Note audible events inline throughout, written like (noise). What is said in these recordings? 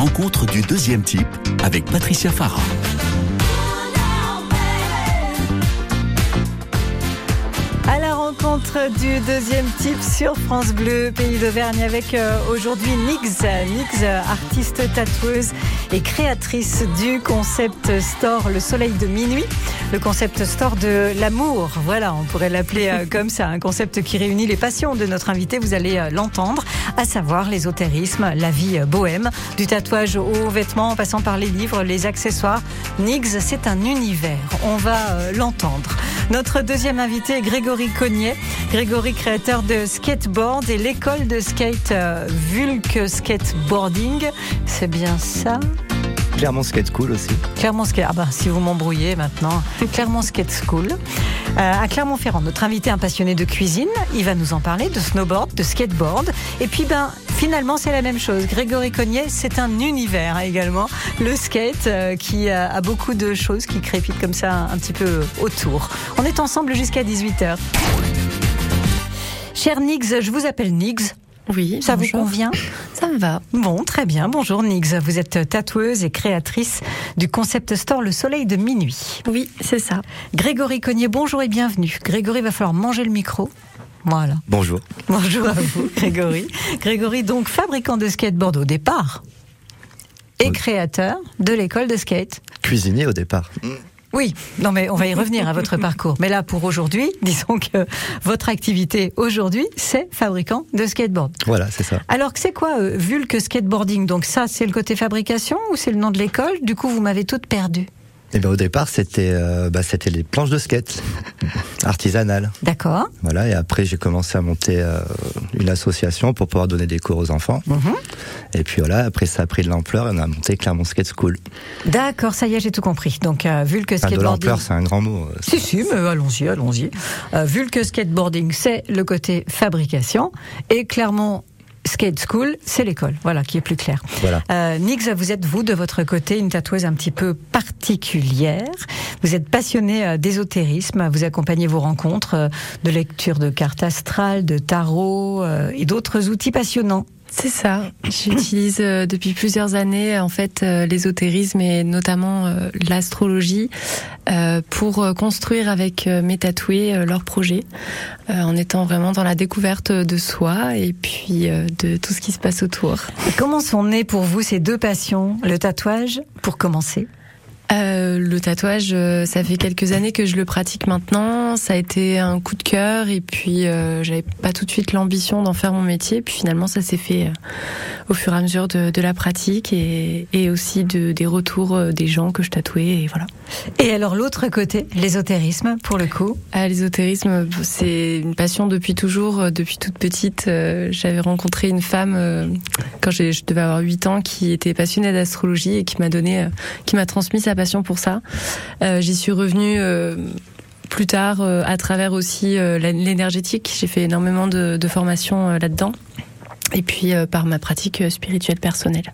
rencontre du deuxième type avec Patricia Farah. À la rencontre du deuxième type sur France Bleu, pays d'Auvergne, avec euh, aujourd'hui Nix, Nix, artiste tatoueuse et créatrice du concept store Le Soleil de Minuit, le concept store de l'amour. Voilà, on pourrait l'appeler euh, (laughs) comme ça, un concept qui réunit les passions de notre invité, vous allez euh, l'entendre, à savoir l'ésotérisme, la vie bohème, du tatouage aux vêtements en passant par les livres, les accessoires. Nix, c'est un univers, on va l'entendre. Notre deuxième invité est Grégory Cognier. Grégory, créateur de skateboard et l'école de skate euh, Vulk Skateboarding. C'est bien ça? Clermont Skate School aussi. Clermont Skate, ah bah, si vous m'embrouillez maintenant, (laughs) Clermont Skate School. Euh, à Clermont-Ferrand, notre invité, un passionné de cuisine, il va nous en parler, de snowboard, de skateboard. Et puis, ben, finalement, c'est la même chose. Grégory Cognier, c'est un univers également. Le skate euh, qui a, beaucoup de choses qui crépitent comme ça un, petit peu autour. On est ensemble jusqu'à 18h. Cher Nix, je vous appelle Nix. Oui. Ça vous convient? Ça me va. Bon, très bien. Bonjour Nix. Vous êtes tatoueuse et créatrice du concept store Le Soleil de Minuit. Oui, c'est ça. Grégory Cognier, bonjour et bienvenue. Grégory, va falloir manger le micro. Voilà. Bonjour. Bonjour à vous, (laughs) Grégory. Grégory, donc fabricant de skateboard au départ et créateur de l'école de skate. Cuisinier au départ. Oui, non mais on va y revenir à votre parcours. Mais là, pour aujourd'hui, (laughs) disons que votre activité aujourd'hui, c'est fabricant de skateboard. Voilà, c'est ça. Alors, c'est quoi euh, Vulk Skateboarding? Donc ça, c'est le côté fabrication ou c'est le nom de l'école? Du coup, vous m'avez toute perdue. Eh ben, au départ, c'était euh, bah, c'était les planches de skate (laughs) artisanales. D'accord. Voilà, et après j'ai commencé à monter euh, une association pour pouvoir donner des cours aux enfants. Mhm. Et puis voilà, après ça a pris de l'ampleur et on a monté Clermont Skate School. D'accord, ça y est, j'ai tout compris. Donc euh, Vulk Skateboarding. de l'ampleur, c'est un grand mot. Si si, mais allons-y, allons-y. Vulk Skateboarding, c'est le côté fabrication et Clermont Skate School, c'est l'école, voilà, qui est plus clair. Voilà. Euh, Nix, vous êtes vous de votre côté une tatoueuse un petit peu particulière. Vous êtes passionné euh, d'ésotérisme, vous accompagnez vos rencontres euh, de lecture de cartes astrales, de tarot euh, et d'autres outils passionnants. C'est ça. J'utilise euh, depuis plusieurs années en fait euh, l'ésotérisme et notamment euh, l'astrologie pour construire avec mes tatoués leurs projets, en étant vraiment dans la découverte de soi et puis de tout ce qui se passe autour. comment sont nées pour vous ces deux passions, le tatouage pour commencer? Euh, le tatouage, euh, ça fait quelques années que je le pratique maintenant. Ça a été un coup de cœur et puis euh, j'avais pas tout de suite l'ambition d'en faire mon métier. Puis finalement, ça s'est fait euh, au fur et à mesure de, de la pratique et, et aussi de, des retours des gens que je tatouais et voilà. Et alors l'autre côté, l'ésotérisme pour le coup? Ah, L'ésotérisme, c'est une passion depuis toujours. Depuis toute petite, j'avais rencontré une femme quand je devais avoir 8 ans qui était passionnée d'astrologie et qui m'a donné, qui m'a transmis sa pour ça. Euh, j'y suis revenue euh, plus tard euh, à travers aussi l'énergétique. J'ai fait énormément de, de formations là-dedans. Et puis par ma pratique spirituelle personnelle.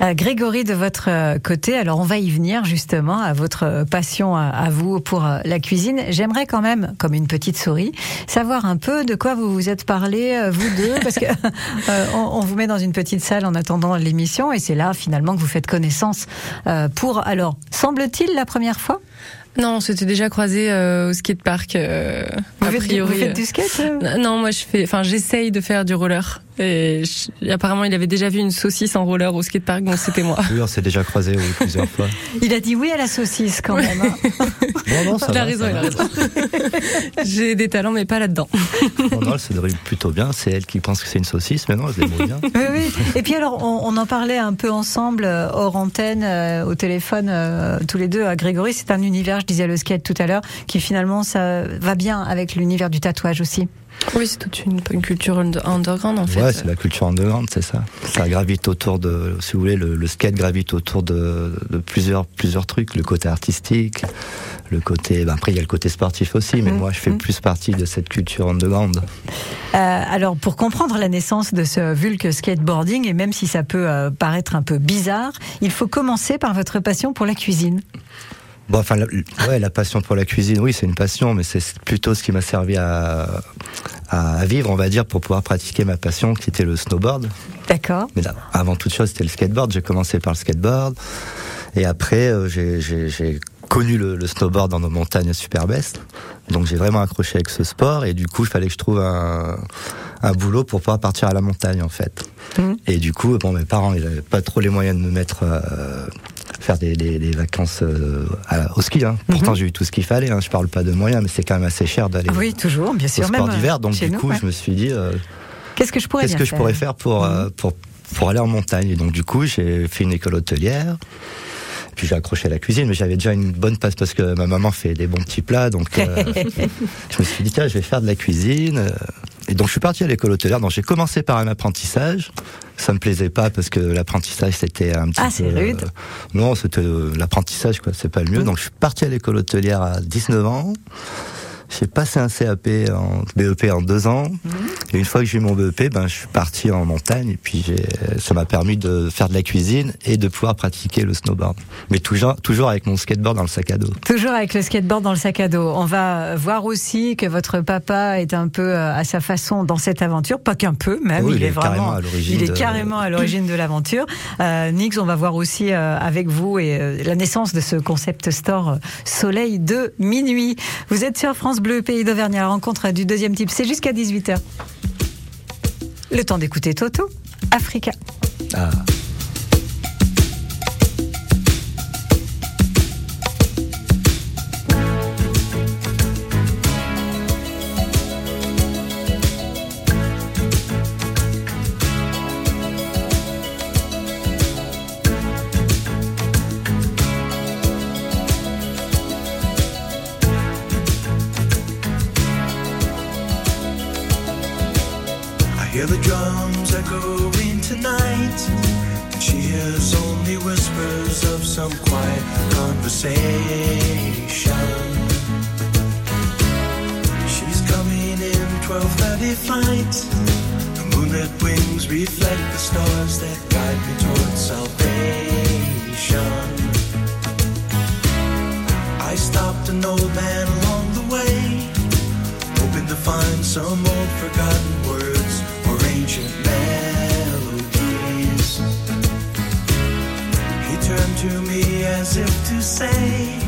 Euh, Grégory, de votre euh, côté, alors on va y venir justement à votre passion à, vous pour euh, la cuisine. J'aimerais quand même, comme une petite souris, savoir un peu de quoi vous vous êtes parlé, vous deux, parce que (laughs) on, vous met dans une petite salle en attendant l'émission et c'est là finalement que vous faites connaissance pour, alors, semble-t-il la première fois? Non, on s'était déjà croisé au skatepark. Euh, vous, a priori, vous faites du skate Non, moi je fais, enfin j'essaye de faire du roller. Et apparemment, il avait déjà vu une saucisse en roller au skatepark, donc c'était moi. Oui, on s'est déjà croisé plusieurs fois. (laughs) Il a dit oui à la saucisse quand même. Hein. Non, non, ça il a raison, il a raison. (laughs) J'ai des talents, mais pas là-dedans. Non, non, elle se débrouille plutôt bien. C'est elle qui pense que c'est une saucisse, mais non, elle se débrouille bien. Oui, oui. Et puis alors, on, en parlait un peu ensemble, euh, hors antenne, euh, au téléphone, euh, tous les deux. À Grégory, c'est un univers, je disais le skate tout à l'heure, qui finalement, ça va bien avec l'univers du tatouage aussi. Oui, c'est toute une, culture underground en fait. Ouais, c'est la culture underground, c'est ça. Ça gravite autour de, si vous voulez, le, skate gravite autour de, plusieurs, plusieurs trucs. Le côté artistique, le côté. Ben après, il y a le côté sportif aussi, mais mhm. moi, je fais mhm. plus partie de cette culture underground. Euh, alors, pour comprendre la naissance de ce Vulk skateboarding, et même si ça peut euh, paraître un peu bizarre, il faut commencer par votre passion pour la cuisine. Bon, enfin, la, ouais, la passion pour la cuisine, oui, c'est une passion, mais c'est plutôt ce qui m'a servi à, à, vivre, on va dire, pour pouvoir pratiquer ma passion, qui était le snowboard. D'accord. Mais avant toute chose, c'était le skateboard. J'ai commencé par le skateboard. Et après, euh, j'ai connu le, snowboard dans nos montagnes super best. Donc j'ai vraiment accroché avec ce sport. Et du coup, il fallait que je trouve un, un boulot pour pouvoir partir à la montagne, en fait. Mmh. Et du coup, bon, mes parents, ils n'avaient pas trop les moyens de me mettre... Euh, faire des, des, vacances euh, au ski. Hein. Pourtant, mhm. j'ai eu tout ce qu'il fallait. Hein. Je parle pas de moyens, mais c'est quand même assez cher d'aller. Oui, toujours, bien sûr. Au sport d'hiver. Donc, du coup, je me suis dit. Euh, qu'est-ce que je pourrais, qu'est-ce que je pourrais faire pour, euh, mhm. pour, pour aller en montagne Et donc, du coup, j'ai fait une école hôtelière. Puis j'ai accroché à la cuisine, mais j'avais déjà une bonne passe parce que ma maman fait des bons petits plats. Donc, (laughs) je me suis dit, tiens, je vais faire de la cuisine. Et donc je suis parti à l'école hôtelière. Donc j'ai commencé par un apprentissage. Ça me plaisait pas parce que l'apprentississage c'était un petit ah, peu. rude. Euh, non, c'était euh, l'apprentissage quoi. C'est pas le mieux. Donc je suis parti à l'école hôtelière à 19 ans. J'ai passé un CAP en BEP en deux ans. Mhm. Et une fois que j'ai eu mon BEP, ben, je suis parti en montagne. Et puis, ça m'a permis de faire de la cuisine et de pouvoir pratiquer le snowboard. Mais toujours, toujours avec mon skateboard dans le sac à dos. Toujours avec le skateboard dans le sac à dos. On va voir aussi que votre papa est un peu euh, à sa façon dans cette aventure. Pas qu'un peu, même. il, est, vraiment, à il est carrément à l'origine de l'aventure. Euh, Nix, on va voir aussi euh, avec vous et euh, la naissance de ce concept store Soleil de minuit. Vous êtes sur France Bleu, Pays d'Auvergne, à rencontre du deuxième type. C'est jusqu'à 18h. Le temps d'écouter Toto, Africa. Ah. to me as if to say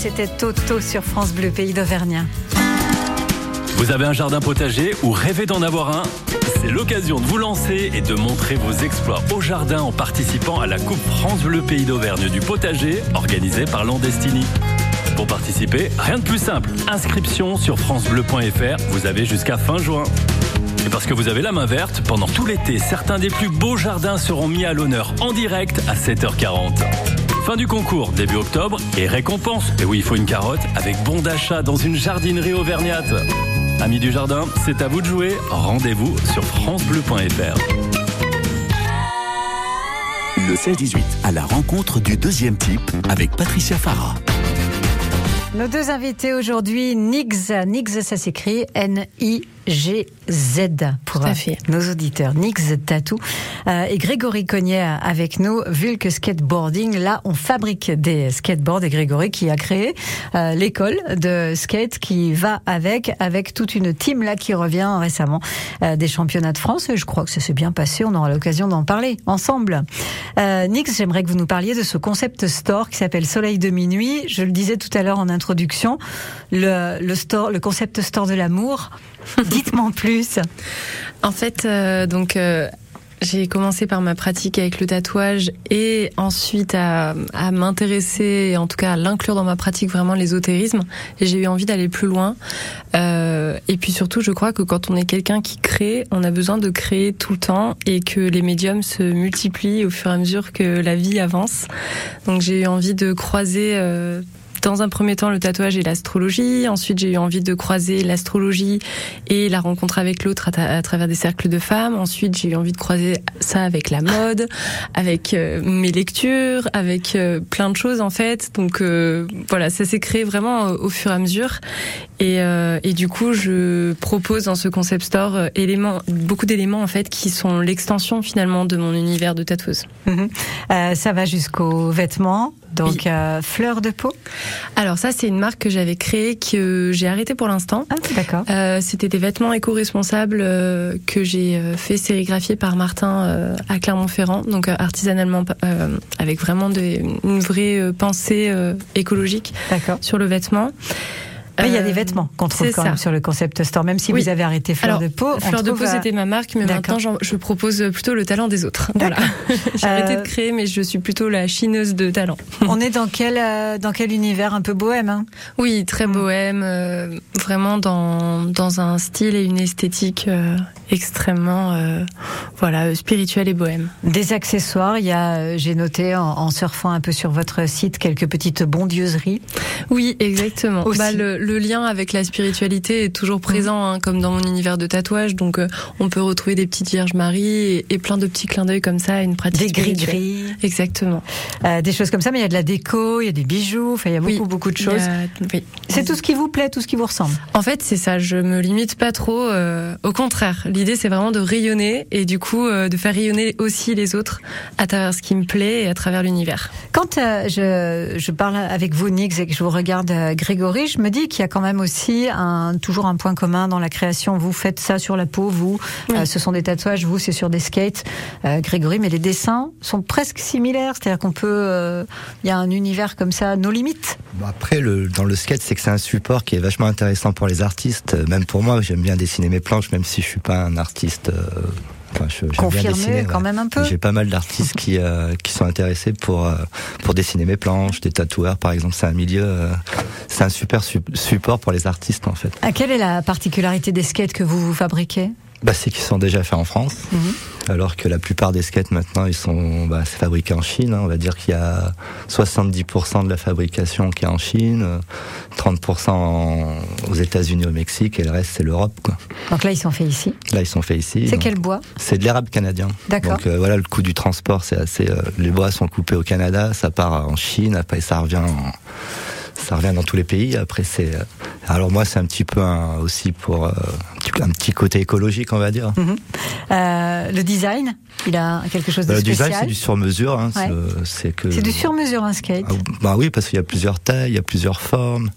c'était Toto sur France Bleu, pays d'Auvergne. Vous avez un jardin potager ou rêvez d'en avoir un? C'est l'occasion de vous lancer et de montrer vos exploits au jardin en participant à la Coupe France Bleu Pays d'Auvergne du potager organisée par Landestini. Pour participer, rien de plus simple. Inscription sur francebleu.fr, vous avez jusqu'à fin juin. Et parce que vous avez la main verte, pendant tout l'été, certains des plus beaux jardins seront mis à l'honneur en direct à 7h40. Fin du concours, début octobre, et récompense, et oui, il faut une carotte, avec bon d'achat dans une jardinerie auvergnate. Amis du jardin, c'est à vous de jouer. Rendez-vous sur francebleu.fr. Le 16-18 à la rencontre du deuxième type avec Patricia Farah. Nos deux invités aujourd'hui, Nix. Nix, ça s'écrit N-I. G-Z pour nos auditeurs. Nix Tatou euh, et Grégory Cognet avec nous. Vu que skateboarding, là, on fabrique des skateboards et Grégory qui a créé euh, l'école de skate qui va avec, avec toute une team là qui revient récemment euh, des championnats de France. Et je crois que ça s'est bien passé. On aura l'occasion d'en parler ensemble. Nix, j'aimerais que vous nous parliez de ce concept store qui s'appelle Soleil de minuit. Je le disais tout à l'heure en introduction. Le, le store, le concept store de l'amour. (laughs) Dites-moi plus. En fait, euh, donc. Euh, j'ai commencé par ma pratique avec le tatouage et ensuite à, à m'intéresser, en tout cas à l'inclure dans ma pratique vraiment l'ésotérisme. Et j'ai eu envie d'aller plus loin. Euh, et puis surtout, je crois que quand on est quelqu'un qui crée, on a besoin de créer tout le temps et que les médiums se multiplient au fur et à mesure que la vie avance. Donc j'ai eu envie de croiser euh, dans un premier temps le tatouage et l'astrologie. Ensuite, j'ai eu envie de croiser l'astrologie et la rencontre avec l'autre à, travers des cercles de femmes. Ensuite, j'ai eu envie de croiser ça avec la mode, avec euh, mes lectures, avec euh, plein de choses en fait. Donc euh, voilà, ça s'est créé vraiment au fur et à mesure. Et, et, du coup, je propose dans ce concept store éléments, beaucoup d'éléments en fait qui sont l'extension finalement de mon univers de tatoueuse. Mhm. ça va jusqu'aux vêtements, donc euh, fleur de peau. Alors ça c'est une marque que j'avais créée que j'ai arrêtée pour l'instant. Ah, d'accord. Euh, C'était des vêtements éco-responsables euh, que j'ai euh, fait sérigraphier par Martin euh, à Clermont-Ferrand, donc artisanalement avec vraiment une vraie pensée écologique sur le vêtement il y a des vêtements qu'on trouve quand même sur le concept store, même si vous avez arrêté Fleur de Peau. Fleur de Peau, c'était ma marque, mais maintenant je propose plutôt le talent des autres. Voilà. (laughs) J'ai arrêté de euh, créer, mais je suis plutôt la chineuse de talent. On est dans quel, euh, dans quel univers un peu bohème hein? Oui, très mm. bohème, euh, vraiment dans, dans un style et une esthétique extrêmement voilà, spirituel et bohème. Des accessoires, il y a, j'ai noté en, surfant un peu sur votre site, quelques petites bondieuseries. Oui, exactement. Bah, le, le lien avec la spiritualité est toujours présent, hein, comme dans mon univers de tatouage. Donc, euh, on peut retrouver des petites Vierges Marie et, plein de petits clins d'œil comme ça, une pratique des gris-gris, exactement, euh, des choses comme ça. Mais il y a de la déco, il y a des bijoux, enfin, il y a beaucoup, beaucoup de choses. oui. C'est tout ce qui vous plaît, tout ce qui vous ressemble. En fait, c'est ça. Je me limite pas trop. Euh, au contraire, l'idée c'est vraiment de rayonner et du coup de faire rayonner aussi les autres à travers ce qui me plaît et à travers l'univers. Quand je, je parle avec vous, Nix, et que je vous regarde, Grégory, je me dis qu'il y a quand même aussi un, toujours un point commun dans la création. Vous faites ça sur la peau, vous, euh, ce sont des tatouages, vous, c'est sur des skates, euh, Grégory, mais les dessins sont presque similaires. C'est-à-dire qu'on peut, euh, il y a un univers comme ça, nos limites. après, le, dans le skate, c'est que c'est un support qui est vachement intéressant pour les artistes. Même pour moi, j'aime bien dessiner mes planches, même si je suis pas un artiste Enfin, Confirmé quand même un peu. J'ai pas mal d'artistes qui euh, qui sont intéressés pour euh, pour dessiner mes planches, des tatoueurs par exemple. C'est un milieu, euh, c'est un super support pour les artistes en fait. À quelle est la particularité des skates que vous vous fabriquez? Bah, c'est qu'ils sont déjà faits en France, mhm. alors que la plupart des skates maintenant, ils sont bah, c'est fabriqué en Chine. Hein. On va dire qu'il y a 70% de la fabrication qui est en Chine, 30% aux États-Unis, au Mexique, et le reste c'est l'Europe. Donc là, ils sont faits ici. Là, ils sont faits ici. C'est quel bois? C'est de l'érable canadien. D'accord. Donc euh, voilà, le coût du transport, c'est assez. Euh, les bois sont coupés au Canada, ça part en Chine, après ça revient en ça revient dans tous les pays. Après, c'est euh, alors moi, c'est un petit peu aussi pour euh, un petit côté écologique, on va dire. Mhm. Euh, le design, il a quelque chose de spécial. Le design, c'est du sur-mesure. Hein, C'est que c'est du sur-mesure un skate. Ah, bah oui, parce qu'il y a plusieurs tailles, il y a plusieurs formes.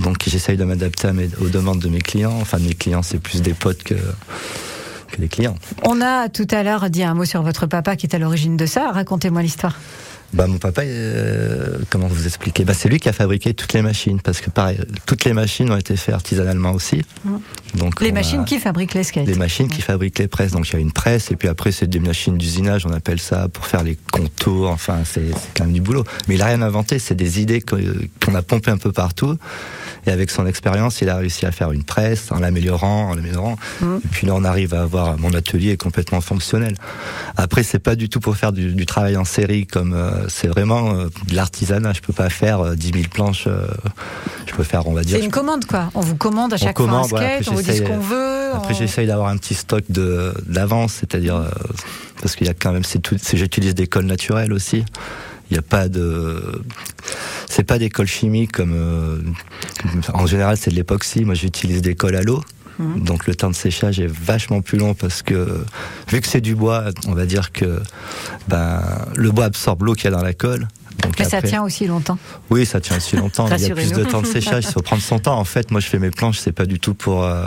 Donc j'essaye de m'adapter aux demandes de mes clients. Enfin, mes clients, c'est plus des potes que que des clients. On a tout à l'heure dit un mot sur votre papa qui est à l'origine de ça. Racontez-moi l'histoire. Bah, mon papa, euh, comment vous expliquer? Bah, C'est lui qui a fabriqué toutes les machines, parce que pareil, toutes les machines ont été faites artisanalement aussi. Mmh. Donc, les machines qui fabriquent les skates Les machines qui fabriquent les presses. Donc il y a une presse, et puis après c'est des machines d'usinage, on appelle ça, pour faire les contours, enfin c'est quand même du boulot. Mais il a rien inventé, c'est des idées qu'on a pompées un peu partout. Et avec son expérience, il a réussi à faire une presse en l'améliorant, en l'améliorant. Mmh. Et puis là, on arrive à avoir mon atelier est complètement fonctionnel. Après, c'est pas du tout pour faire du, du travail en série comme euh, c'est vraiment euh, de l'artisanat. Je peux pas faire euh, 10 000 planches. Euh, je peux faire, on va dire. C'est une commande, quoi. On vous commande à chaque fois un skate, on vous dit ce qu'on veut. Après, on... j'essaye d'avoir un petit stock de d'avance, c'est-à-dire euh, parce qu'il y a quand même, c'est tout, j'utilise des cols naturels aussi. Il n'y a pas de, c'est pas des cols chimiques comme, euh, en général c'est de l'époxy. Moi j'utilise des cols à l'eau. Mmh. Donc le temps de séchage est vachement plus long parce que vu que c'est du bois, on va dire que ben, le bois absorbe l'eau qu'il y a dans la colle. Donc Mais après, ça tient aussi longtemps. Oui, ça tient aussi longtemps. il y a plus de temps de séchage. Il faut prendre son temps. En fait, moi, je fais mes planches. C'est pas du tout pour. Euh,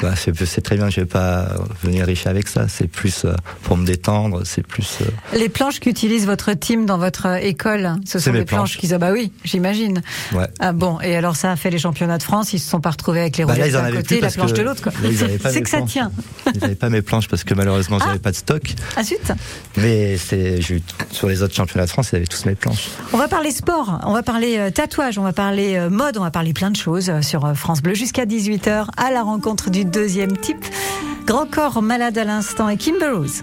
bah, c'est très bien. Je vais pas venir riche avec ça. C'est plus euh, pour me détendre. C'est plus. Euh... Les planches qu'utilise votre team dans votre école, ce sont des planches, planches qui. Ah bah oui, j'imagine. Ouais. Ah bon. Et alors, ça a fait les championnats de France. Ils se sont pas retrouvés avec les bah roulettes d'un côté, la planche de l'autre. (laughs) C'est que ça tient. Ils n'avaient pas mes planches parce que malheureusement, j'avais ah. pas de stock. Ah zut. Mais c'est sur les autres championnats de France, ils avaient tous mes planches. On va parler sport, on va parler euh, tatouage, on va parler euh, mode, on va parler plein de choses euh, sur France Bleu jusqu'à 18h à la rencontre du deuxième type. Grand corps malade à l'instant et Kimber Rose.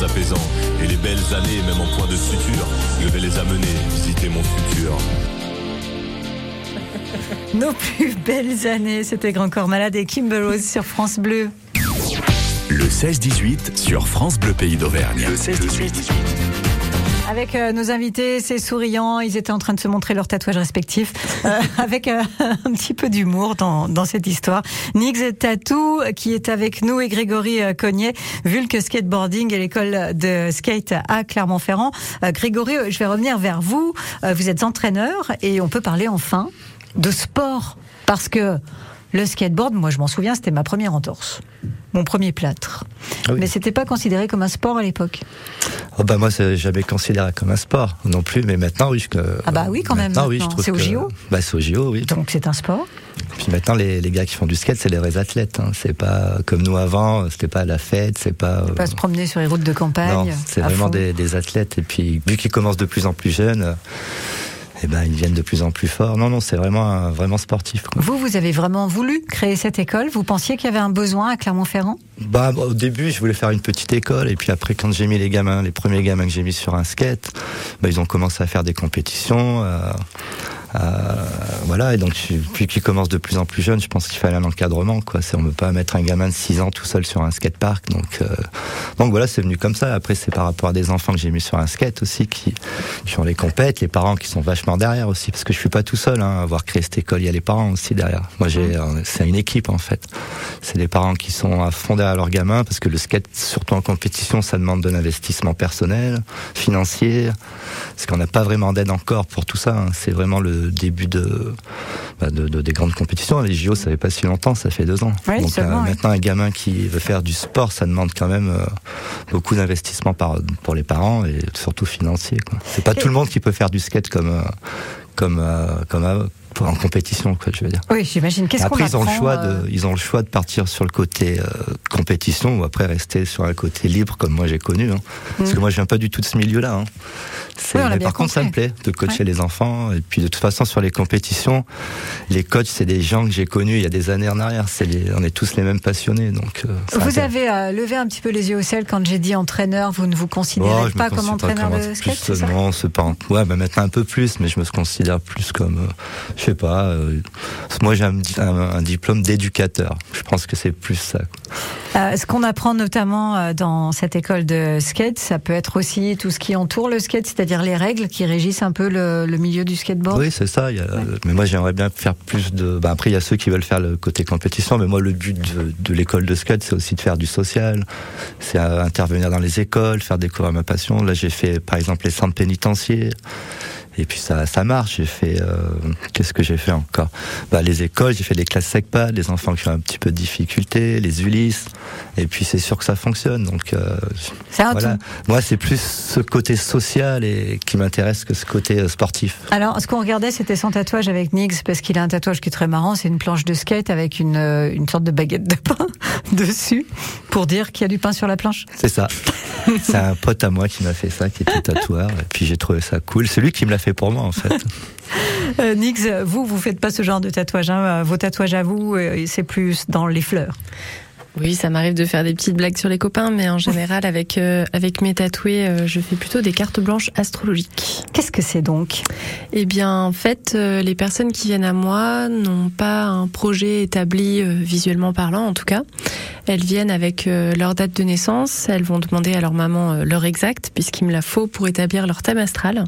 souvenirs apaisants. Et les belles années, même en point de suture, je vais les amener visiter mon futur. (laughs) Nos plus belles années, c'était Grand Corps Malade et Kimber Rose sur France Bleu. Le 16-18 sur France Bleu Pays d'Auvergne. Le 16-18. Avec euh, nos invités, c'est souriant. Ils étaient en train de se montrer leurs tatouages respectifs, euh, (laughs) avec euh, (laughs) un petit peu d'humour dans, dans cette histoire. Nix Tatou, qui est avec nous, et Grégory euh, Cognet, Vulque Skateboarding et l'école de skate à Clermont-Ferrand. Euh, Grégory, je vais revenir vers vous. Euh, vous êtes entraîneur et on peut parler enfin de sport. Parce que le skateboard, moi je m'en souviens, c'était ma première entorse. Mon premier plâtre. Ah oui. Mais c'était pas considéré comme un sport à l'époque. Oh bah moi, c'est jamais considéré comme un sport non plus, mais maintenant, oui. Je, Ah bah oui, quand même, maintenant, oui, maintenant. C'est au JO Bah, c'est au JO, oui. Donc c'est un sport. Puis maintenant, les, les gars qui font du skate, c'est les vrais athlètes. Hein. C'est pas comme nous avant, c'était pas la fête, c'est pas. euh, Pas se promener sur les routes de campagne. non, c'est à vraiment des, des athlètes. Et puis, vu qu'ils commencent de plus en plus jeunes, euh, eh ben, ils viennent de plus en plus forts. Non, non, c'est vraiment, vraiment sportif. quoi. Vous, vous avez vraiment voulu créer cette école? Vous pensiez qu'il y avait un besoin à Clermont-Ferrand? Bah, au début, je voulais faire une petite école, et puis après, quand j'ai mis les gamins, les premiers gamins que j'ai mis sur un skate, bah, ils ont commencé à faire des compétitions. euh, voilà, et donc, puis qu'ils commencent de plus en plus jeunes, je pense qu'il fallait un encadrement, quoi. C'est, on ne peut pas mettre un gamin de 6 ans tout seul sur un skatepark, donc, euh, donc voilà, c'est venu comme ça. Après, c'est par rapport à des enfants que j'ai mis sur un skate aussi, qui, qui ont les compètes, les parents qui sont vachement derrière aussi, parce que je suis pas tout seul, hein, à avoir créé cette école, il y a les parents aussi derrière. Moi, j'ai, euh, c'est une équipe, en fait. C'est les parents qui sont à fond derrière leurs gamins, parce que le skate, surtout en compétition, ça demande de l'investissement personnel, financier, parce qu'on n'a pas vraiment d'aide encore pour tout ça. hein. C'est vraiment le début de, bah, de, de- des grandes compétitions. Les JO, ça fait pas si longtemps, ça fait deux ans. Donc euh, maintenant, un gamin qui veut faire du sport, ça demande quand même euh, beaucoup d'investissement pour les parents et surtout financier. C'est pas Et- tout le monde qui peut faire du skate comme, euh, comme, euh, comme en compétition, quoi, je veux dire. Oui, j'imagine. Qu'est-ce qu'on Après, ils ont le choix euh, de, ils ont le choix de partir sur le côté euh, compétition ou après rester sur un côté libre comme moi j'ai connu. hein. Parce que moi, je viens pas du tout de ce milieu-là. hein. Mm. Oui, mais par contre, ça me plaît de coacher les enfants. Et puis, de toute façon, sur les compétitions, les coachs, c'est des gens que j'ai connus il y a des années en arrière. Les, on est tous les mêmes passionnés. Donc, euh, Vous avez euh, levé un petit peu les yeux au ciel quand j'ai dit entraîneur. Vous ne vous considérez Oh, pas comme entraîneur de skate, Non, c'est pas. Ouais, bah maintenant un peu plus, mais je me considère plus comme, euh, je sais pas. euh, moi, j'ai un, un- un diplôme d'éducateur. Je pense que c'est plus ça. Euh, Ce qu'on apprend notamment euh, dans cette école de skate, ça peut être aussi tout ce qui entoure le skate, c'est-à-dire les règles qui régissent un peu le, le milieu du skateboard. Oui, c'est ça. il y a- Mais moi, j'aimerais bien faire plus de. Bah, après, il y a ceux qui veulent faire le côté compétition, mais moi, le but de, de l'école de skate, c'est aussi de faire du social. C'est intervenir dans les écoles, faire découvrir ma passion. Là, j'ai fait, par exemple, les centres pénitentiaires. Et puis ça, ça marche. J'ai fait, euh, qu'est-ce que j'ai fait encore? Bah, Les écoles, j'ai fait des classes SECPA, les enfants qui ont un petit peu de difficultés, les Ulysses. Et puis c'est sûr que ça fonctionne. Donc euh, voilà. Moi, c'est plus ce côté social et qui m'intéresse que ce côté euh, sportif. Alors, ce qu'on regardait, c'était son tatouage avec Nix, parce qu'il a un tatouage qui est très marrant. C'est une planche de skate avec une, euh, une sorte de baguette de pain (laughs) dessus, pour dire qu'il y a du pain sur la planche. C'est ça. C'est un pote à moi qui m'a fait ça, qui était tatoueur. Et puis j'ai trouvé ça cool. C'est lui qui me l'a fait pour moi, en fait. (laughs) Euh, Nix, vous, vous faites pas ce genre de tatouage. Hein. Vos tatouages à vous, euh, c'est plus dans les fleurs. Oui, ça m'arrive de faire des petites blagues sur les copains, mais en (laughs) général, avec, euh, avec mes tatoués, euh, je fais plutôt des cartes blanches astrologiques. Qu'est-ce que c'est donc? Eh bien, en fait, euh, les personnes qui viennent à moi n'ont pas un projet établi visuellement parlant, en tout cas. Elles viennent avec leur date de naissance. Elles vont demander à leur maman l'heure exacte, puisqu'il me la faut pour établir leur thème astral.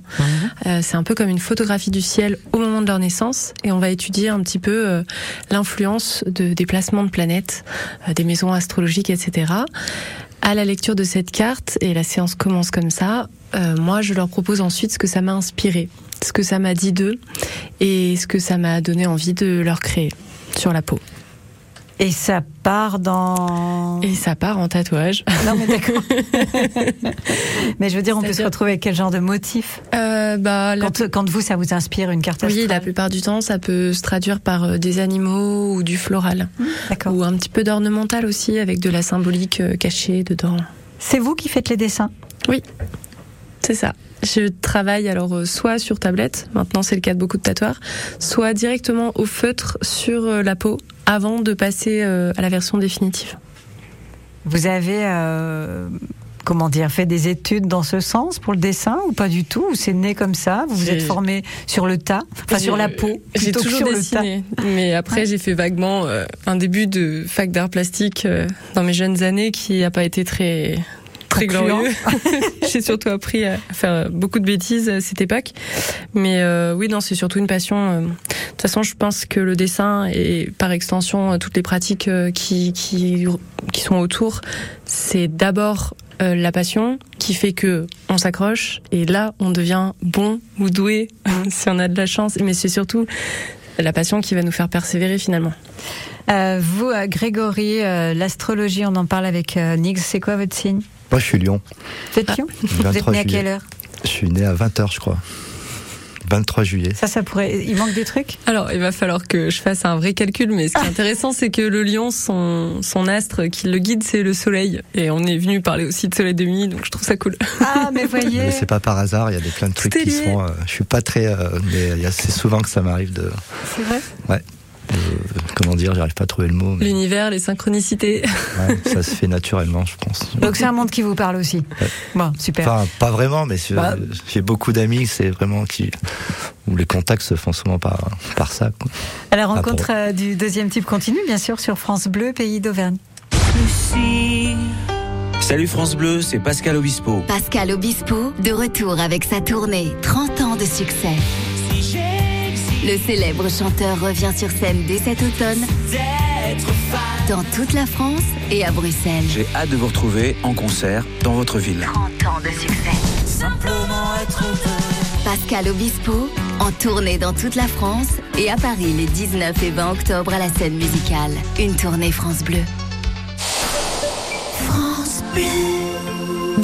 Euh, c'est un peu comme une photographie du ciel au moment de leur naissance, et on va étudier un petit peu l'influence de déplacements de planètes, des maisons astrologiques, etc. À la lecture de cette carte, et la séance commence comme ça, euh, moi je leur propose ensuite ce que ça m'a inspiré, ce que ça m'a dit d'eux, et ce que ça m'a donné envie de leur créer sur la peau. Et ça part dans... Et ça part en tatouage. Non, mais d'accord. (laughs) mais je veux dire, on peut se retrouver avec quel genre de motif? Euh, bah, la quand, vous, ça vous inspire une carte Oui, la astrale? plupart du temps, ça peut se traduire par euh, des animaux ou du floral. D'accord. Ou un petit peu d'ornemental aussi, avec de la symbolique euh, cachée dedans. C'est vous qui faites les dessins? C'est ça. Je travaille alors soit sur tablette, maintenant c'est le cas de beaucoup de tatoueurs, soit directement au feutre sur la peau avant de passer euh, à la version définitive. Vous avez comment dire, fait des études dans ce sens pour le dessin ou pas du tout Ou c'est né comme ça? Vous vous êtes formé sur le tas, enfin sur la peau J'ai toujours sur dessiné, mais après j'ai fait vaguement euh, un début de fac d'art plastique euh, dans mes jeunes années qui n'a pas été très très glorieux. (laughs) (laughs) j'ai surtout appris à faire beaucoup de bêtises à cette époque. Mais euh, oui, non, c'est surtout une passion. De toute façon, je pense que le dessin et par extension toutes les pratiques qui, qui, qui sont autour, c'est d'abord euh, la passion qui fait que on s'accroche et là on devient bon ou doué (laughs) si on a de la chance. Mais c'est surtout la passion qui va nous faire persévérer finalement. Euh, vous, euh, Grégory, l'astrologie, on en parle avec Nix. C'est quoi votre signe? Moi, je suis Lion. Vous êtes Lion Vous êtes né à quelle heure Je suis né à 20h, je crois. 23 juillet. Ça, ça pourrait. Il manque des trucs Alors, il va falloir que je fasse un vrai calcul, mais ce qui est (laughs) intéressant, c'est que le lion, son, son astre qui le guide, c'est le soleil. Et on est venu parler aussi de soleil de nuit, donc je trouve ça cool. Ah, mais voyez. Mais c'est pas par hasard, il y a des plein de trucs qui sont. Euh, je suis pas très. Euh, mais c'est souvent que ça m'arrive de. C'est vrai Ouais. Euh, comment dire, j'arrive pas à trouver le mot. L'univers, les synchronicités. ça se fait naturellement, je pense. Donc c'est un monde qui vous parle aussi. Bon, super. Enfin, pas vraiment, mais bah. j'ai beaucoup d'amis, c'est vraiment qui où les contacts se font souvent par par ça. À la rencontre euh, du deuxième type continue, bien sûr, sur France Bleu, pays d'Auvergne. Salut France Bleu, c'est Pascal Obispo. Pascal Obispo, de retour avec sa tournée 30 ans de succès. Le célèbre chanteur revient sur scène dès cet automne dans toute la France et à Bruxelles. J'ai hâte de vous retrouver en concert dans votre ville. 30 ans de succès. Simplement être Pascal Obispo en tournée dans toute la France et à Paris les 19 et 20 octobre à la scène musicale. Une tournée France Bleu. France Bleu.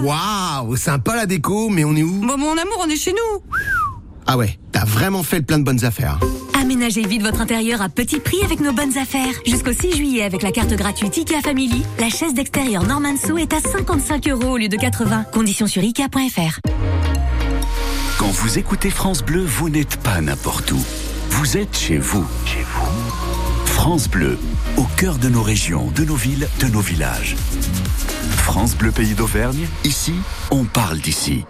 Waouh, sympa la déco, mais on est où Bon, mon amour, on est chez nous. Ah ouais, t'as vraiment fait le plein de bonnes affaires. Aménagez vite votre intérieur à petit prix avec nos bonnes affaires. Jusqu'au 6 juillet avec la carte gratuite IKEA Family, la chaise d'extérieur Normanso est à 55 euros au lieu de 80. Conditions sur IKEA.fr. Quand vous écoutez France Bleu, vous n'êtes pas n'importe où. Vous êtes chez vous. Chez vous. France Bleu, au cœur de nos régions, de nos villes, de nos villages. France Bleu Pays d'Auvergne, ici, on parle d'ici.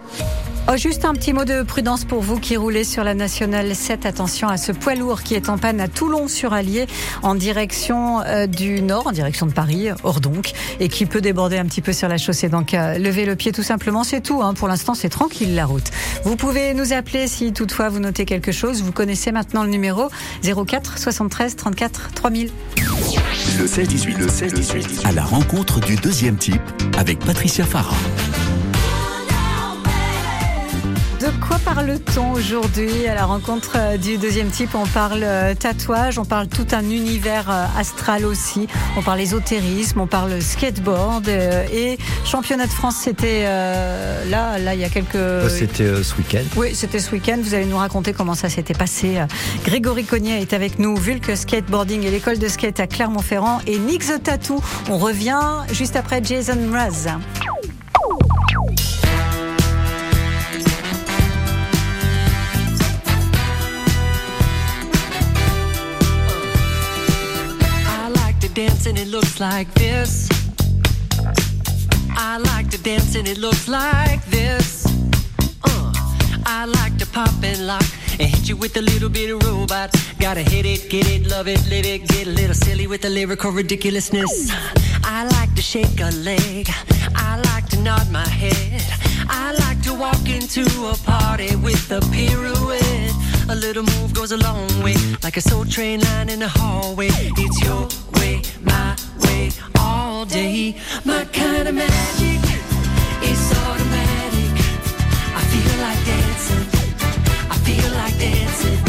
Oh, juste un petit mot de prudence pour vous qui roulez sur la nationale 7. Attention à ce poids lourd qui est en panne à Toulon-sur-Allier en direction euh, du nord, en direction de Paris, hors donc, et qui peut déborder un petit peu sur la chaussée. Donc euh, levez le pied tout simplement, c'est tout. Hein. Pour l'instant, c'est tranquille la route. Vous pouvez nous appeler si toutefois vous notez quelque chose. Vous connaissez maintenant le numéro 04 73 34 3000. Le 16-18, le 16-18, à la rencontre du deuxième type avec Patricia Farah. Quoi parle-t-on aujourd'hui à la rencontre euh, du deuxième type? On parle euh, tatouage, on parle tout un univers euh, astral aussi, on parle ésotérisme, on parle skateboard et championnat de France, c'était là, là il y a quelques... C'était ce week-end. Oui, c'était ce week-end. Vous allez nous raconter comment ça s'était passé. Grégory Cognier est avec nous, Vulque Skateboarding et l'école de skate à Clermont-Ferrand et Nick the Tattoo. On revient juste après Jason Mraz. Dance and it looks like this. I like to dance and it looks like this. Uh, I like to pop and lock and hit you with a little bit of robot. Gotta hit it, get it, love it, live it, get a little silly with the lyrical ridiculousness. I like to shake a leg. I like to nod my head. I like to walk into a party with a pirouette. A little move goes a long way, like a soul train line in the hallway. It's your way, my way, all day. My kind of magic is automatic. I feel like dancing. I feel like dancing.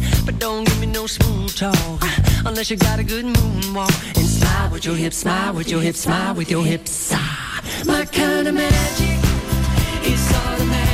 But don't give me no smooth talk unless you got a good moonwalk. And smile with your hips, smile with your hips, smile with your hips. Ah, my kind of magic is automatic.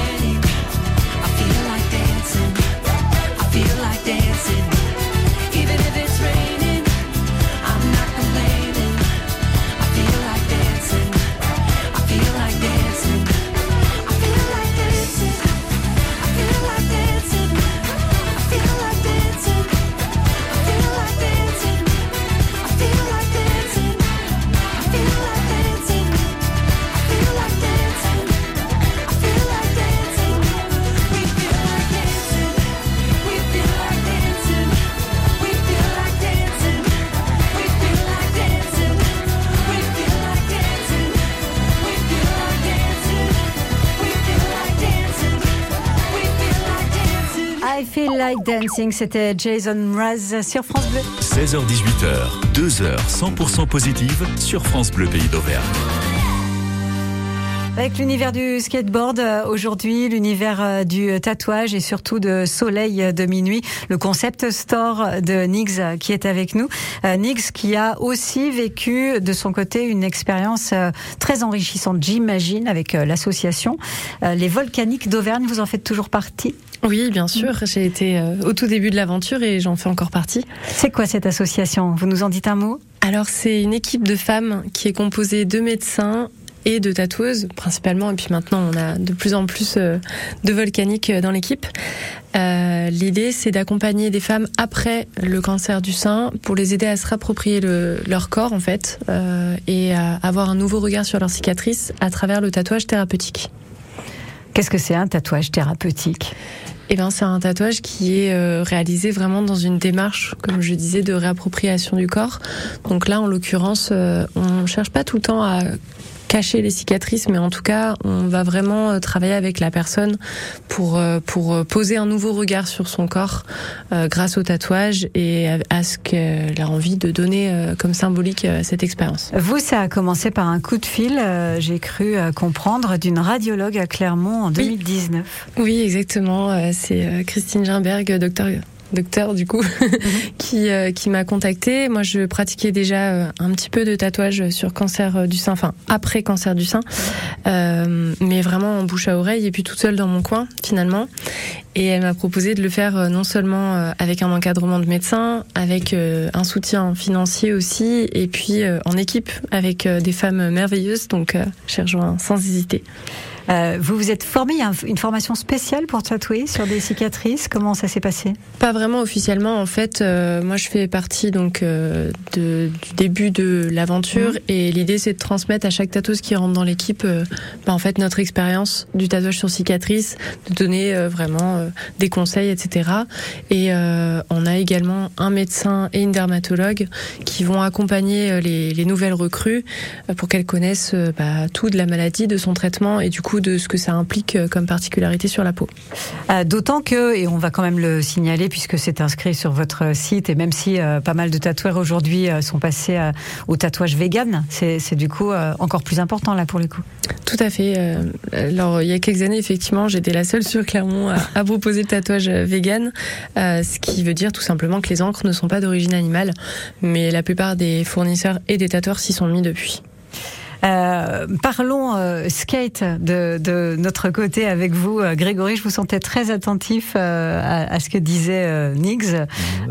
Dancing, c'était Jason Mraz sur France Bleu. 16h-18h, 2 heures 100% positives sur France Bleu Pays d'Auvergne. Avec l'univers du skateboard euh, aujourd'hui, l'univers euh, du tatouage et surtout de Soleil de minuit, le concept store de Nix euh, qui est avec nous. Euh, Nix qui a aussi vécu de son côté une expérience euh, très enrichissante, j'imagine, avec euh, l'association Euh, Les Volcaniques d'Auvergne. Vous en faites toujours partie? Oui, bien sûr. J'ai été euh, au tout début de l'aventure et j'en fais encore partie. C'est quoi cette association? Vous nous en dites un mot? Alors, c'est une équipe de femmes qui est composée de médecins et de tatoueuses principalement et puis maintenant on a de plus en plus euh, de volcaniques euh, dans l'équipe. Euh, L'idée c'est d'accompagner des femmes après le cancer du sein pour les aider à se rapproprier le- leur corps en fait euh, et à avoir un nouveau regard sur leurs cicatrices à travers le tatouage thérapeutique. Qu'est-ce que c'est un tatouage thérapeutique? Eh ben, c'est un tatouage qui est euh, réalisé vraiment dans une démarche, comme je disais, de réappropriation du corps. Donc là, en l'occurrence, euh, on cherche pas tout le temps à cacher les cicatrices, mais en tout cas, on va vraiment euh, travailler avec la personne pour euh, pour euh, poser un nouveau regard sur son corps euh, grâce au tatouage et à, ce qu'elle a envie de donner euh, comme symbolique cette expérience. Vous, ça a commencé par un coup de fil, j'ai cru comprendre, d'une radiologue à Clermont en 2019. Oui, exactement. C'est Christine Gimberg, docteur docteur du coup (laughs) qui euh, qui m'a contacté moi je pratiquais déjà euh, un petit peu de tatouage sur cancer euh, du sein enfin après cancer du sein. Euh, mais vraiment en bouche à oreille et puis toute seule dans mon coin finalement. Et elle m'a proposé de le faire euh, non seulement avec un encadrement de médecin avec un soutien financier aussi et puis en équipe avec des femmes merveilleuses. Donc j'ai rejoint sans hésiter Euh, vous vous êtes formé, il y a un- une formation spéciale pour tatouer sur des cicatrices. Comment ça s'est passé? Pas vraiment officiellement. En fait, euh, moi, je fais partie donc euh, de, du début de l'aventure et l'idée, c'est de transmettre à chaque tatoueuse qui rentre dans l'équipe, bah, en fait, notre expérience du tatouage sur cicatrice, de donner vraiment des conseils, etc. Et on a également un médecin et une dermatologue qui vont accompagner les, les nouvelles recrues pour qu'elles connaissent bah, tout de la maladie, de son traitement et du coup de ce que ça implique euh, comme particularité sur la peau. Euh, D'autant que, et on va quand même le signaler puisque c'est inscrit sur votre site, et même si euh, pas mal de tatoueurs aujourd'hui sont passés au tatouage vegan, c'est du coup encore plus important là pour le coup. Tout à fait. Alors, il y a quelques années, effectivement, j'étais la seule sur Clermont à, à proposer le tatouage vegan, ce qui veut dire tout simplement que les encres ne sont pas d'origine animale, mais la plupart des fournisseurs et des tatoueurs s'y sont mis depuis. Euh, parlons euh, skate de, de notre côté avec vous, euh, Grégory. Je vous sentais très attentif euh, à, à ce que disait euh, Nix.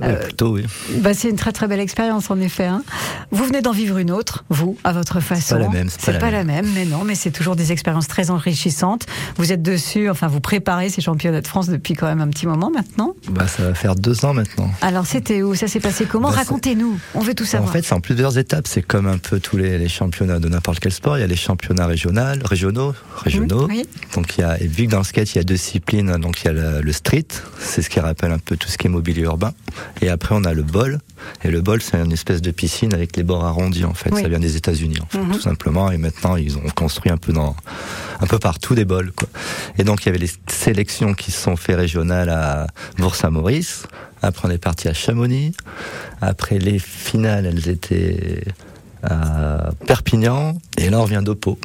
Euh, plutôt, oui. bah, c'est une très très belle expérience en effet. hein. Vous venez d'en vivre une autre, vous, à votre façon. pas la même, c'est C'est pas pas, la même, mais non, mais c'est toujours des expériences très enrichissantes. Vous êtes dessus, enfin vous préparez ces championnats de France depuis quand même un petit moment maintenant. Bah, ça va faire deux ans maintenant. Alors c'était où? Ça s'est passé comment? Bah, c'est- Racontez-nous. On veut tout En savoir. fait, c'est en plusieurs étapes. C'est comme un peu tous les, les championnats de n'importe n'importe quel sport, il y a les championnats régionaux, régionaux, régionaux. Oui. Donc il y a, et vu que dans le skate il y a deux disciplines, donc il y a le, le street, c'est ce qui rappelle un peu tout ce qui est mobilier urbain, et après on a le bol. Et le bol c'est une espèce de piscine avec les bords arrondis en fait. Oui. Ça vient des États-Unis en fait, Mhm. tout simplement. Et maintenant ils ont construit un peu dans, un peu partout des bols. Quoi. Et donc il y avait les sélections qui se sont fait régionales à Bourg-Saint-Maurice. Après on est parti à Chamonix. Après les finales elles étaient à Perpignan. Et là on revient d'Oppo.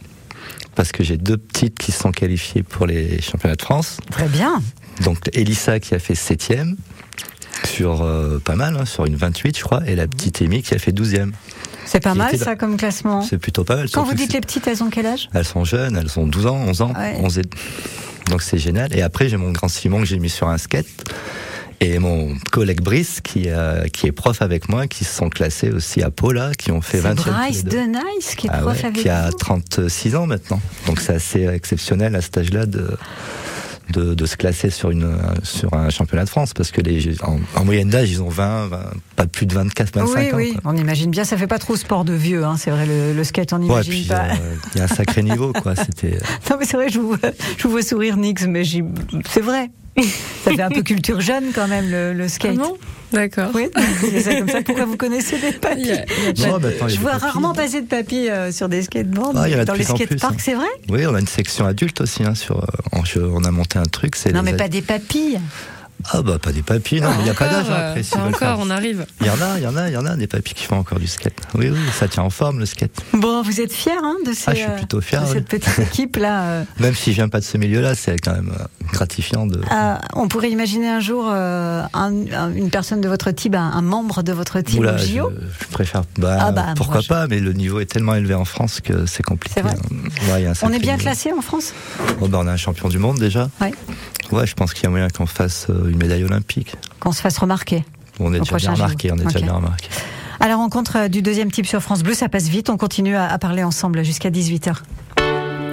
Parce que j'ai deux petites qui se sont qualifiées pour les championnats de France. Très bien. Donc Elissa qui a fait septième sur euh, pas mal, hein, sur une 28 je crois, et la petite Amy qui a fait 12e. C'est pas mal ça comme classement. C'est plutôt pas mal. Quand vous dites les petites, elles ont quel âge? Elles sont jeunes, elles ont 12 ans, 11 ans, Ouais. 11 et... Donc c'est génial. Et après j'ai mon grand Simon que j'ai mis sur un skate. Et mon collègue Brice, qui, euh, qui est prof avec moi, qui se sont classés aussi à Pau, là, qui ont fait C'est 20 Bryce de Nice qui est ah prof ouais, avec qui a vous. 36 ans maintenant. Donc c'est assez exceptionnel à cet âge-là de, de, de se classer sur, une, sur un championnat de France parce que les, en, en moyenne d'âge, ils ont 20, 20, pas plus de 24, 25 oui, ans. oui, quoi. on imagine bien, ça fait pas trop sport de vieux, hein, c'est vrai, le, le skate, on Ouais, n'imagine puis pas. euh, il y a un sacré niveau, quoi. (laughs) C'était. Non, mais c'est vrai, je vous, je vous vois sourire, Nix, mais c'est vrai. Ça fait un peu culture jeune quand même, le, le skate. Ah bon? D'accord. Oui, c'est ça comme ça. Pourquoi vous connaissez des (laughs) papis Non, bah, attends, Je vois rarement passer de papis euh, sur des skateboards. Ah, de dans les skateparks, hein. c'est vrai? Oui, on a une section adulte aussi. Hein, sur, euh, on, a monté un truc. c'est Non, mais ad- pas des papilles. Ah, bah, pas des papis, non, mais il n'y a pas d'âge. hein, Encore, après, euh, faire- encore, on arrive. Il y en a, il y en a, il y en a des papis qui font encore du skate. Oui, oui, ça tient en forme le skate. Bon, vous êtes fiers hein, de, ces, Ah, je suis plutôt fier, de oui. cette petite (laughs) équipe-là euh. Même si je viens pas de ce milieu-là, c'est quand même euh, gratifiant de. Ah, on pourrait imaginer un jour euh, un- un- une personne de votre type, un, un membre de votre type Oula, au JO. je préfère. Bah, Ah bah, pourquoi je- pas, mais le niveau est tellement élevé en France que c'est compliqué. Vrai hein. Ouais, On est bien niveau. classé en France? Oh, bah, on a un champion du monde déjà. Ouais. Ouais, je pense qu'il y a moyen qu'on fasse euh, une médaille olympique. Qu'on se fasse remarquer. On est déjà bien remarqué, on est déjà bien remarqué. À la rencontre euh, du deuxième type sur France Bleu, ça passe vite. On continue à, à parler ensemble jusqu'à 18h.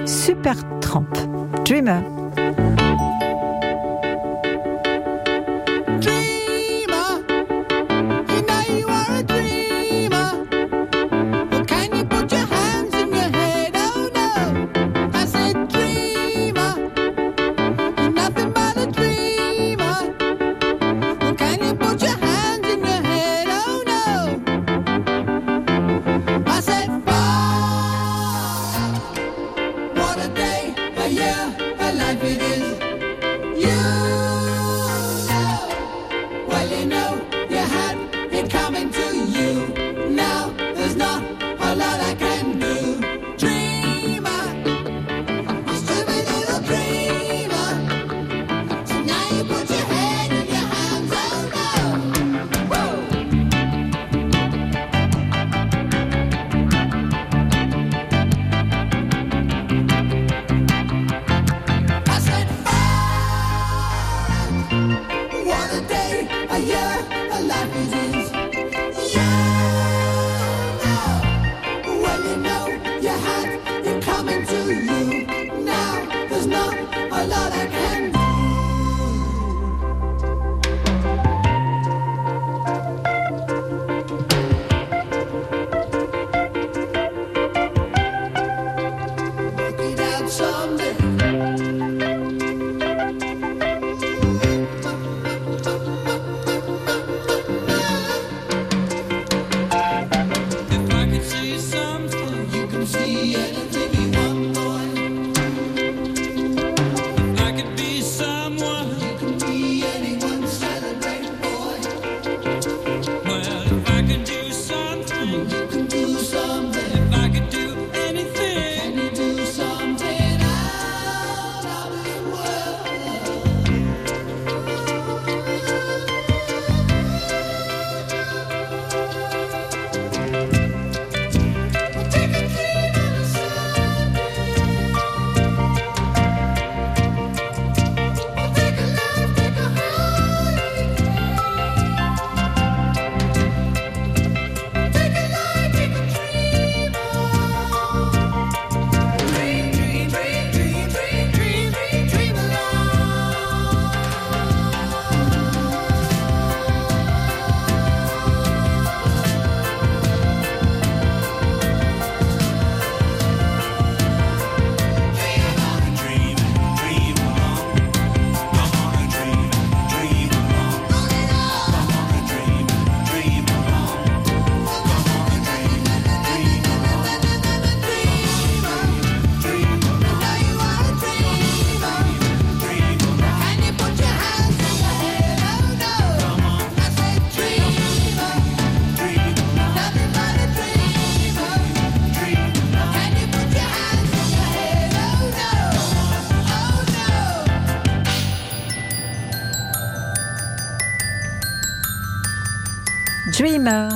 Super Tramp. Dreamer.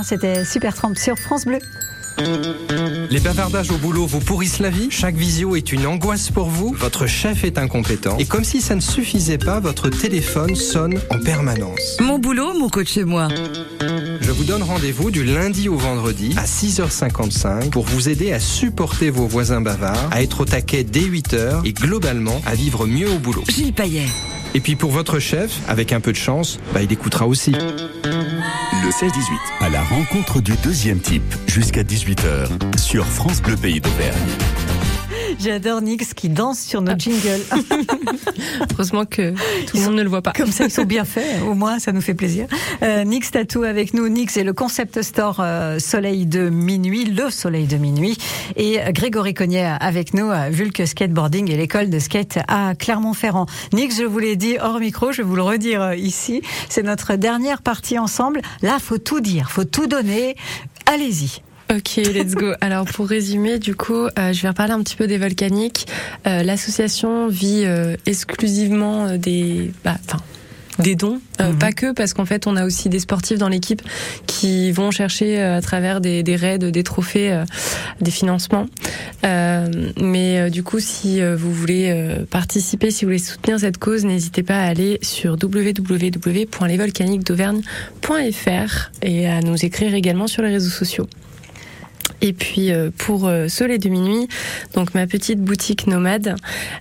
C'était Super Tramp sur France Bleu. Les bavardages au boulot vous pourrissent la vie Chaque visio est une angoisse pour vous Votre chef est incompétent Et comme si ça ne suffisait pas, votre téléphone sonne en permanence. Mon boulot, mon coach chez moi. Je vous donne rendez-vous du lundi au vendredi à 6h55 pour vous aider à supporter vos voisins bavards, à être au taquet dès 8h et globalement à vivre mieux au boulot. Gilles Payet. Et puis pour votre chef, avec un peu de chance, bah, il écoutera aussi. Le 16-18, à la rencontre du deuxième type, jusqu'à 18h, sur France Bleu Pays d'Auvergne. J'adore Nix qui danse sur nos jingles. (laughs) Heureusement que tout le monde ne le voit pas. Comme ça, ils sont bien faits. Au moins, ça nous fait plaisir. Euh, Nix Tattoo avec nous. Nix est le concept store euh, Soleil de minuit, le Soleil de minuit. Et Grégory Cognet avec nous, euh, Vulque Skateboarding et l'école de skate à Clermont-Ferrand. Nix, je vous l'ai dit hors micro, je vais vous le redire euh, ici. C'est notre dernière partie ensemble. Là, faut tout dire, faut tout donner. Allez-y. Ok, let's go. (laughs) Alors pour résumer, du coup, euh, je vais reparler un petit peu des volcaniques. Euh, L'association vit euh, exclusivement des, bah, des dons, Mhm. pas que parce qu'en fait on a aussi des sportifs dans l'équipe qui vont chercher à travers des, des raids, des trophées, des financements. Mais du coup, si vous voulez participer, si vous voulez soutenir cette cause, n'hésitez pas à aller sur www.lesvolcaniquesdauvergne.fr et à nous écrire également sur les réseaux sociaux. Et puis euh, pour euh, Soleil de minuit, donc ma petite boutique nomade,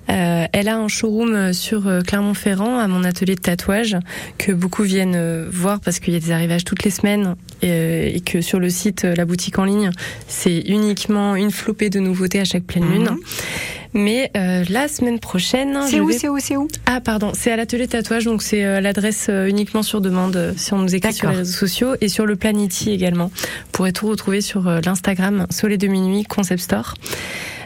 euh, elle a un showroom sur Clermont-Ferrand à mon atelier de tatouage que beaucoup viennent voir parce qu'il y a des arrivages toutes les semaines et que sur le site la boutique en ligne c'est uniquement une flopée de nouveautés à chaque pleine lune. Mais euh, la semaine prochaine, C'est je où, vais- c'est où, c'est où? Ah pardon, c'est à l'atelier tatouage, donc c'est euh, l'adresse euh, uniquement sur demande euh, si on nous écrit sur les réseaux sociaux et sur le Planity également. Vous pourrez tout retrouver sur euh, l'Instagram Soleil de minuit Concept Store.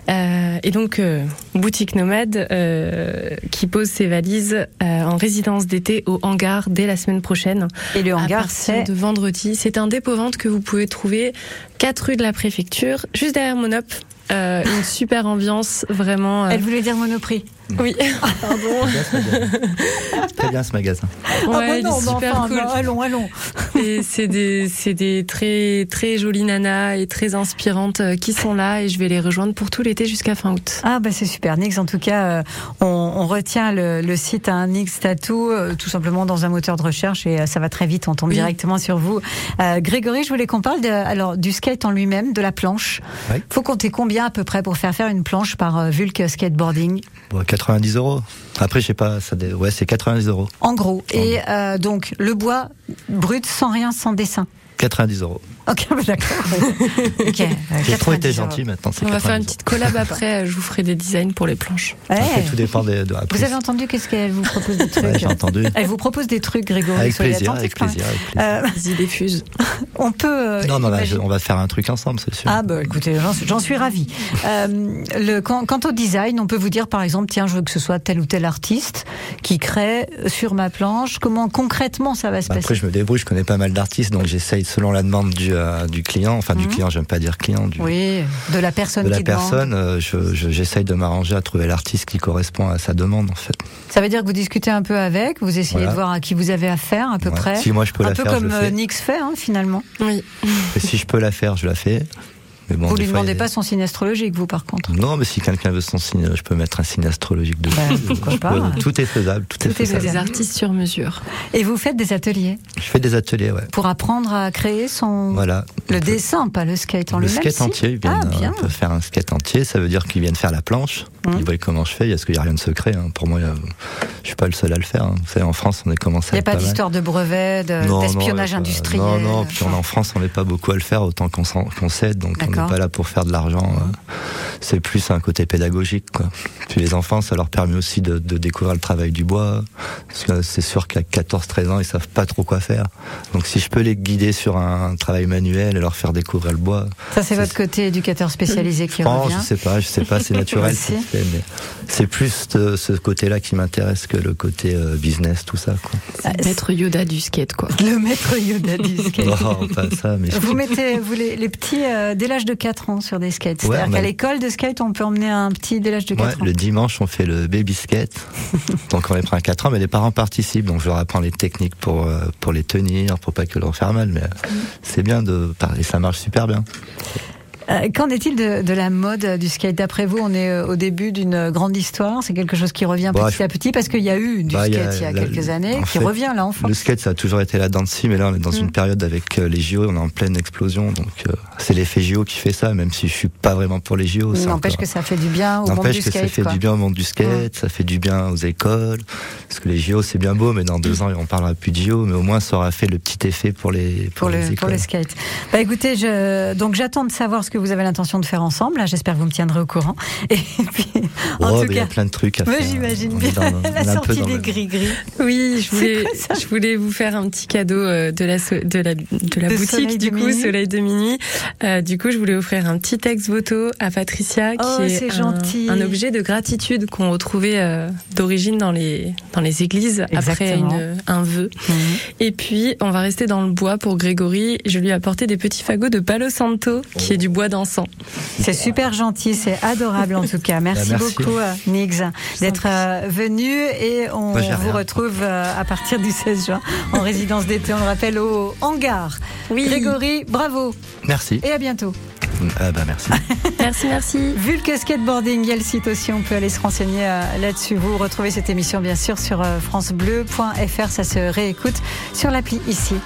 Euh, et donc euh, boutique nomade euh, qui pose ses valises euh, en résidence d'été au hangar dès la semaine prochaine. Et le hangar, c'est de vendredi. C'est un dépôt-vente que vous pouvez trouver 4 rue de la préfecture, juste derrière Monop. Euh, une super ambiance, vraiment. euh, Elle voulait dire Monoprix. Oui. Pardon. Très bien ce magasin. Ah bah Ouais, il est non, super enfin, cool. bah, allons, allons. Et c'est des, c'est des très, très jolies nanas et très inspirantes euh, qui sont là et je vais les rejoindre pour tout l'été jusqu'à fin août. Ah bah c'est super. Nix, en tout cas, euh, on, on retient le, le site à Nix Tattoo, euh, tout simplement dans un moteur de recherche et ça va très vite. On tombe Oui. directement sur vous. Euh, Grégory, je voulais qu'on parle de, alors du skate en lui-même, de la planche. Oui. Faut compter combien à peu près pour faire faire une planche par euh, Vulk Skateboarding? Bon, 90 euros. Après, je sais pas, ça ouais, c'est 90 euros. En gros. Et euh, donc le bois brut, sans rien, sans dessin. 90 euros. (laughs) Ok, bah, d'accord. (laughs) ok. euh, J'ai trop 90 été gentil maintenant. On va faire une 90 petite collab après, euh, je vous ferai des designs pour les planches. Ouais. Après, tout dépend des- de, après, Vous avez entendu qu'est-ce qu'elle vous propose des (laughs) trucs Ouais, j'ai entendu. Elle vous propose des trucs, Grégory. Avec plaisir, avec plaisir, avec plaisir. Euh, Vas-y, diffuse. on peut. euh, Non, non, là, imaginer- je- on va faire un truc ensemble, c'est sûr. Ah bah écoutez, j'en suis ravie. Euh, le, quant au design, on peut vous dire par exemple, tiens, je veux que ce soit tel ou tel artiste qui crée sur ma planche. Comment concrètement ça va se Bah, passer Après, je me débrouille, je connais pas mal d'artistes, donc j'essaye selon la demande du, euh, du client, enfin du Mhm. client, j'aime pas dire client, du, Oui, de la personne de la qui personne, euh, je- je- j'essaye de m'arranger à trouver l'artiste qui correspond à sa demande, en fait. Ça veut dire que vous discutez un peu avec, vous essayez Voilà. de voir à qui vous avez affaire à peu Ouais. près. Si moi, je peux un la peu faire, je comme le euh, fais. Nix fait hein, finalement. Oui. Et si je peux la faire, je la fais. Mais bon, vous lui fois, demandez il a- pas son signe astrologique, vous par contre. Non, mais si quelqu'un veut son signe, je peux mettre un signe astrologique dessus. Ben, pourquoi Je pas peux- Tout est faisable, tout, Tout est faisable. Des artistes sur mesure. Et vous faites des ateliers Je fais des ateliers, ouais. pour apprendre à créer son Voilà. le dessin, pas le skate en Le lui-même. skate si entier, ils viennent, Ah, bien. on peut faire un skate entier, ça veut dire qu'ils viennent faire la planche, Hum. ils voient comment je fais, parce qu'il n'y a rien de secret. hein. Pour moi, euh, je suis pas le seul à le faire. hein. Vous savez, en France, on est commencé Il n'y a pas d'histoire de brevet, d'espionnage a industriel. Non, non, puis on, en France, on n'est pas beaucoup à le faire, autant qu'on qu'on s'aide, donc. N'est pas là pour faire de l'argent. euh, C'est plus un côté pédagogique, quoi. Puis les enfants, ça leur permet aussi de, de découvrir le travail du bois, c'est sûr qu'à 14-13 ans, ils savent pas trop quoi faire. Donc si je peux les guider sur un travail manuel et leur faire découvrir le bois, Ça, c'est votre côté éducateur spécialisé qui je pense, revient. je sais pas, je sais pas, c'est naturel, (laughs) fait, mais c'est plus de ce côté-là qui m'intéresse que le côté euh, business, tout ça, quoi. Le maître Yoda du skate, quoi. (laughs) Le maître Yoda du (laughs) skate. Non, pas ça, mais Vous mettez vous les, les petits euh, dès l'âge de 4 ans sur des skates. Ouais, C'est-à-dire qu'à l'école de skate, on peut emmener un petit dès l'âge de 4 Ouais, ans. le dimanche, on fait le baby skate. (laughs) donc on les prend à 4 ans, mais les parents participent. Donc je leur apprends les techniques pour, euh, pour les tenir, pour pas que leur faire mal. Mais euh, c'est bien de parler, ça marche super bien. Euh, Qu'en est-il de, de la mode du skate D'après vous, on est euh, au début d'une grande histoire. C'est quelque chose qui revient Bah, petit à petit parce qu'il y a eu du Bah, skate il y a la- quelques années qui fait, revient là en force. Le skate, ça a toujours été la danse mais là, on est dans Mm. une période avec euh, les JO, on est en pleine explosion. Donc, euh, c'est l'effet JO qui fait ça, même si je suis pas vraiment pour les JO. N'empêche que ça fait du bien au monde N'empêche du que skate. ça fait quoi. du bien au monde du skate, ça fait du bien aux écoles. Parce que les JO, c'est bien beau, mais dans deux ans, on parlera plus de JO, mais au moins, ça aura fait le petit effet pour les, pour pour, les le, écoles. pour le skate. Bah écoutez, je, donc j'attends de savoir ce que vous avez l'intention de faire ensemble. J'espère que vous me tiendrez au courant. (laughs) Et puis, en Oh, tout mais il y a cas, plein de trucs à faire. j'imagine bien dans- (laughs) la sortie des gris-gris. Oui, je voulais, je voulais vous faire un petit cadeau euh, de la, de la, de la De boutique, Soleil du coup, Minuit. Soleil de Minuit. Euh, du coup, je voulais offrir un petit ex-voto à Patricia, qui Oh, est, un, gentil. un objet de gratitude qu'on retrouvait euh, d'origine dans les, dans les églises après une, un vœu. Mhm. Et puis, on va rester dans le bois pour Grégory. Je lui ai apporté des petits fagots de Palo Santo, qui est du bois d'encens. C'est super gentil, c'est adorable en tout cas. Merci, Bah, merci. beaucoup, euh, Nix, d'être euh, venu et on Bah, vous rien. retrouve euh, à partir du 16 juin en résidence d'été. On le rappelle au hangar. Oui. Grégory, bravo Merci. et à bientôt. Ah bah merci. (laughs) Merci, merci. Vu que skateboarding, il y a le site aussi, on peut aller se renseigner euh, là-dessus. Vous retrouvez cette émission bien sûr sur euh, francebleu.fr, ça se réécoute sur l'appli ici.